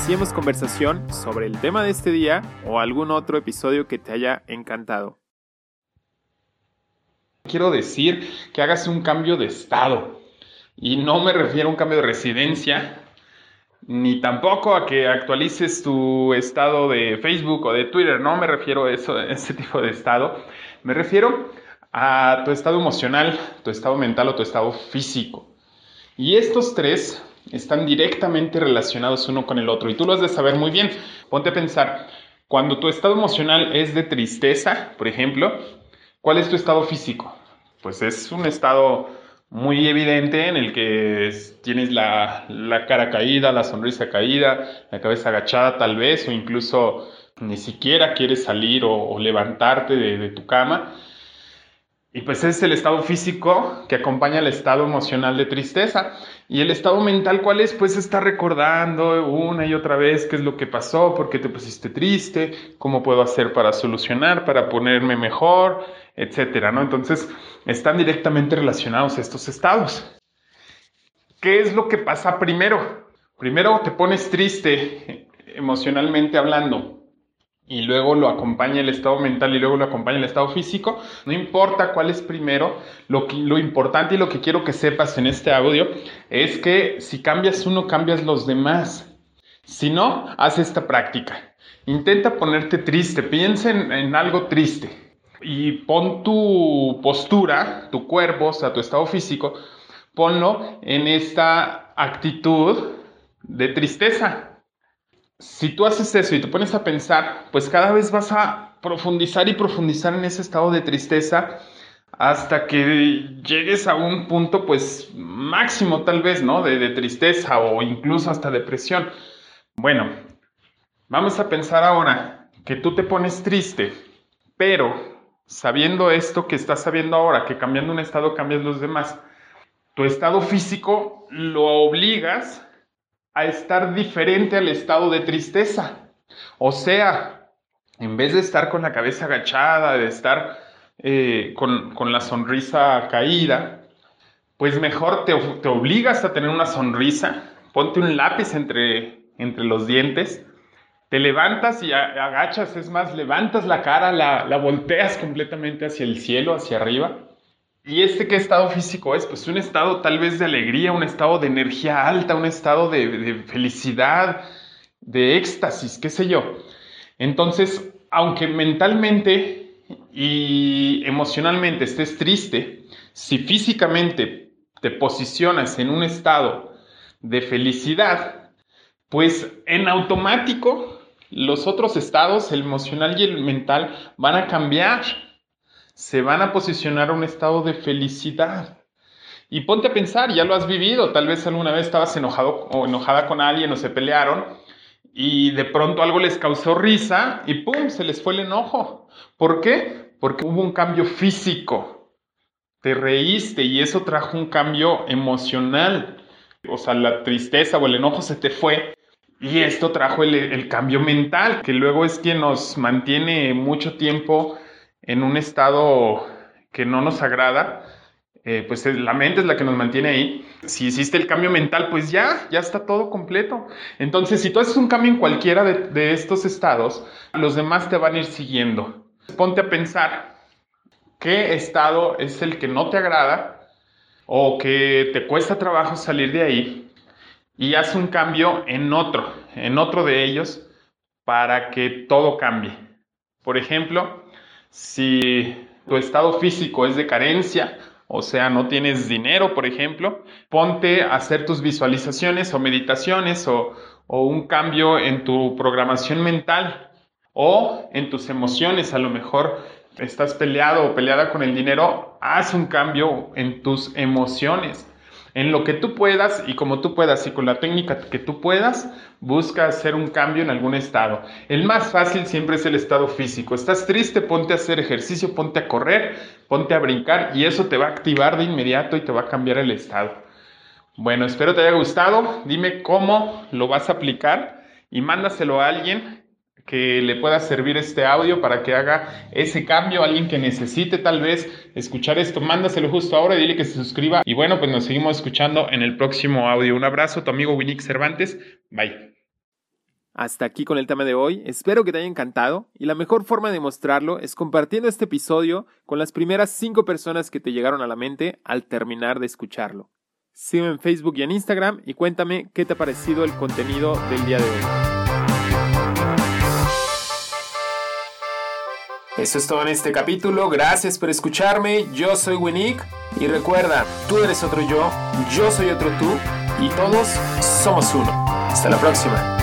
iniciemos conversación sobre el tema de este día o algún otro episodio que te haya encantado. Quiero decir que hagas un cambio de estado. Y no me refiero a un cambio de residencia, ni tampoco a que actualices tu estado de Facebook o de Twitter. No me refiero a, eso, a ese tipo de estado. Me refiero a tu estado emocional, tu estado mental o tu estado físico. Y estos tres están directamente relacionados uno con el otro y tú lo has de saber muy bien. Ponte a pensar, cuando tu estado emocional es de tristeza, por ejemplo, ¿cuál es tu estado físico? Pues es un estado muy evidente en el que tienes la, la cara caída, la sonrisa caída, la cabeza agachada tal vez, o incluso ni siquiera quieres salir o, levantarte de tu cama. Y pues es el estado físico que acompaña al estado emocional de tristeza. Y el estado mental, ¿cuál es? Pues está recordando una y otra vez qué es lo que pasó, por qué te pusiste triste, cómo puedo hacer para solucionar, para ponerme mejor, etcétera, ¿no? Entonces, están directamente relacionados estos estados. ¿Qué es lo que pasa primero? Primero te pones triste emocionalmente hablando y luego lo acompaña el estado mental y luego lo acompaña el estado físico, no importa cuál es primero, lo, que, lo importante y lo que quiero que sepas en este audio es que si cambias uno, cambias los demás. Si no, haz esta práctica. Intenta ponerte triste, piensa en, en algo triste y pon tu postura, tu cuerpo, o sea, tu estado físico, ponlo en esta actitud de tristeza, si tú haces eso y te pones a pensar, pues cada vez vas a profundizar y profundizar en ese estado de tristeza hasta que llegues a un punto pues máximo tal vez, ¿no? De, tristeza o incluso hasta depresión. Bueno, vamos a pensar ahora que tú te pones triste, pero sabiendo esto que estás sabiendo ahora, que cambiando un estado cambias los demás, tu estado físico lo obligas a estar diferente al estado de tristeza. O sea, en vez de estar con la cabeza agachada, de estar eh, con, con, la sonrisa caída, pues mejor te, te, obligas a tener una sonrisa, ponte un lápiz entre, entre los dientes, te levantas y agachas, es más, levantas la cara, la, la volteas completamente hacia el cielo, hacia arriba. ¿Y este qué estado físico es? Pues un estado tal vez de alegría, un estado de energía alta, un estado de, de felicidad, de éxtasis, qué sé yo. Entonces, aunque mentalmente y emocionalmente estés triste, si físicamente te posicionas en un estado de felicidad, pues en automático los otros estados, el emocional y el mental, van a cambiar se van a posicionar a un estado de felicidad. Y ponte a pensar, ya lo has vivido, tal vez alguna vez estabas enojado o enojada con alguien o se pelearon y de pronto algo les causó risa y ¡pum! se les fue el enojo. ¿Por qué? Porque hubo un cambio físico. Te reíste y eso trajo un cambio emocional. O sea, la tristeza o el enojo se te fue y esto trajo el, el cambio mental, que luego es quien nos mantiene mucho tiempo en un estado que no nos agrada, eh, pues la mente es la que nos mantiene ahí. Si hiciste el cambio mental, pues ya, ya está todo completo. Entonces, si tú haces un cambio en cualquiera de, de estos estados, los demás te van a ir siguiendo. Ponte a pensar qué estado es el que no te agrada o que te cuesta trabajo salir de ahí y haz un cambio en otro, en otro de ellos para que todo cambie. Por ejemplo, si tu estado físico es de carencia, o sea, no tienes dinero, por ejemplo, ponte a hacer tus visualizaciones o meditaciones o, un cambio en tu programación mental o en tus emociones. A lo mejor estás peleado o peleada con el dinero, haz un cambio en tus emociones. En lo que tú puedas y como tú puedas y con la técnica que tú puedas, busca hacer un cambio en algún estado. El más fácil siempre es el estado físico. Estás triste, ponte a hacer ejercicio, ponte a correr, ponte a brincar y eso te va a activar de inmediato y te va a cambiar el estado. Bueno, espero te haya gustado. Dime cómo lo vas a aplicar y mándaselo a alguien que le pueda servir este audio para que haga ese cambio, alguien que necesite tal vez escuchar esto, mándaselo justo ahora y dile que se suscriba. Y bueno, pues nos seguimos escuchando en el próximo audio. Un abrazo, tu amigo Winnick Cervantes. Bye. Hasta aquí con el tema de hoy, espero que te haya encantado y la mejor forma de mostrarlo es compartiendo este episodio con las primeras cinco personas que te llegaron a la mente al terminar de escucharlo. Sígueme en Facebook y en Instagram y cuéntame qué te ha parecido el contenido del día de hoy. Eso es todo en este capítulo. Gracias por escucharme. Yo soy Winnick. Y recuerda, tú eres otro yo, yo soy otro tú. Y todos somos uno. Hasta la próxima.